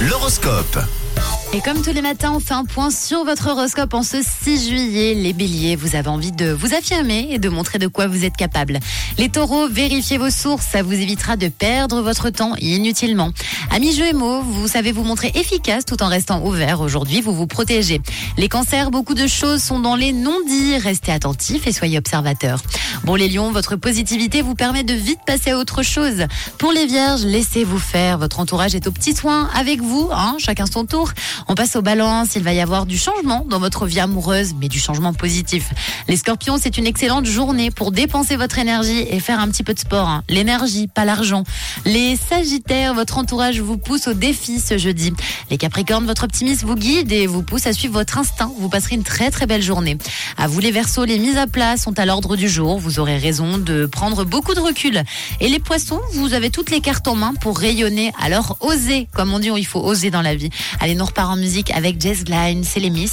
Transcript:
L'horoscope. Et comme tous les matins, on fait un point sur votre horoscope en ce 6 juillet. Les béliers, vous avez envie de vous affirmer et de montrer de quoi vous êtes capable. Les taureaux, vérifiez vos sources, ça vous évitera de perdre votre temps inutilement. Amis Gémeaux, vous savez vous montrer efficace tout en restant ouvert. Aujourd'hui, vous vous protégez. Les cancers, beaucoup de choses sont dans les non-dits. Restez attentifs et soyez observateurs. Bon, les lions, votre positivité vous permet de vite passer à autre chose. Pour les vierges, laissez-vous faire. Votre entourage est au petit soin avec vous, hein, chacun son tour. On passe aux balances. Il va y avoir du changement dans votre vie amoureuse, mais du changement positif. Les scorpions, c'est une excellente journée pour dépenser votre énergie et faire un petit peu de sport. hein. L'énergie, pas l'argent. Les sagittaires, votre entourage vous pousse au défi ce jeudi. Les capricornes, votre optimisme vous guide et vous pousse à suivre votre instinct. Vous passerez une très très belle journée. À vous les versos, les mises à plat sont à l'ordre du jour. Vous aurez raison de prendre beaucoup de recul. Et les poissons, vous avez toutes les cartes en main pour rayonner. Alors osez, comme on dit, il faut oser dans la vie. Allez, nous en musique avec Jess Gline, c'est l'émission.